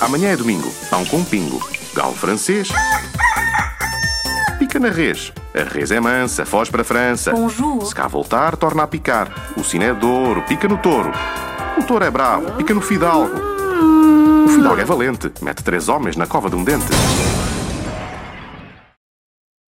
Amanhã é domingo. Pão com pingo. Galo francês. Pica na res. A res é mansa, foge para a França. Bonjour. Se cá voltar, torna a picar. O sino é douro, pica no touro. O touro é bravo, pica no fidalgo. O fidalgo é valente, mete três homens na cova de um dente.